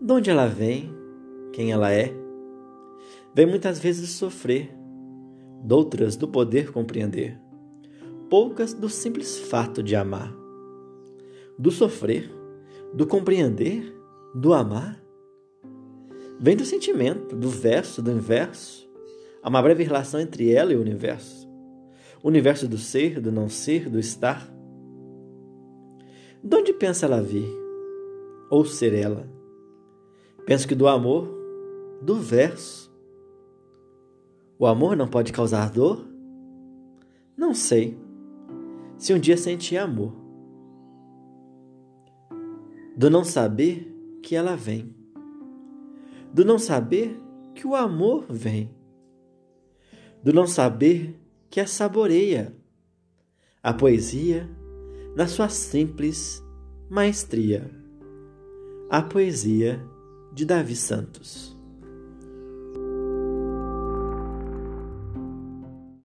De onde ela vem? Quem ela é? Vem muitas vezes sofrer, doutras do poder compreender, poucas do simples fato de amar. Do sofrer, do compreender, do amar, vem do sentimento, do verso, do inverso, há uma breve relação entre ela e o universo. O universo do ser, do não ser, do estar. De onde pensa ela vir? Ou ser ela? Penso que do amor, do verso. O amor não pode causar dor? Não sei. Se um dia senti amor. Do não saber que ela vem. Do não saber que o amor vem. Do não saber que a saboreia. A poesia na sua simples maestria. A poesia de Davi Santos.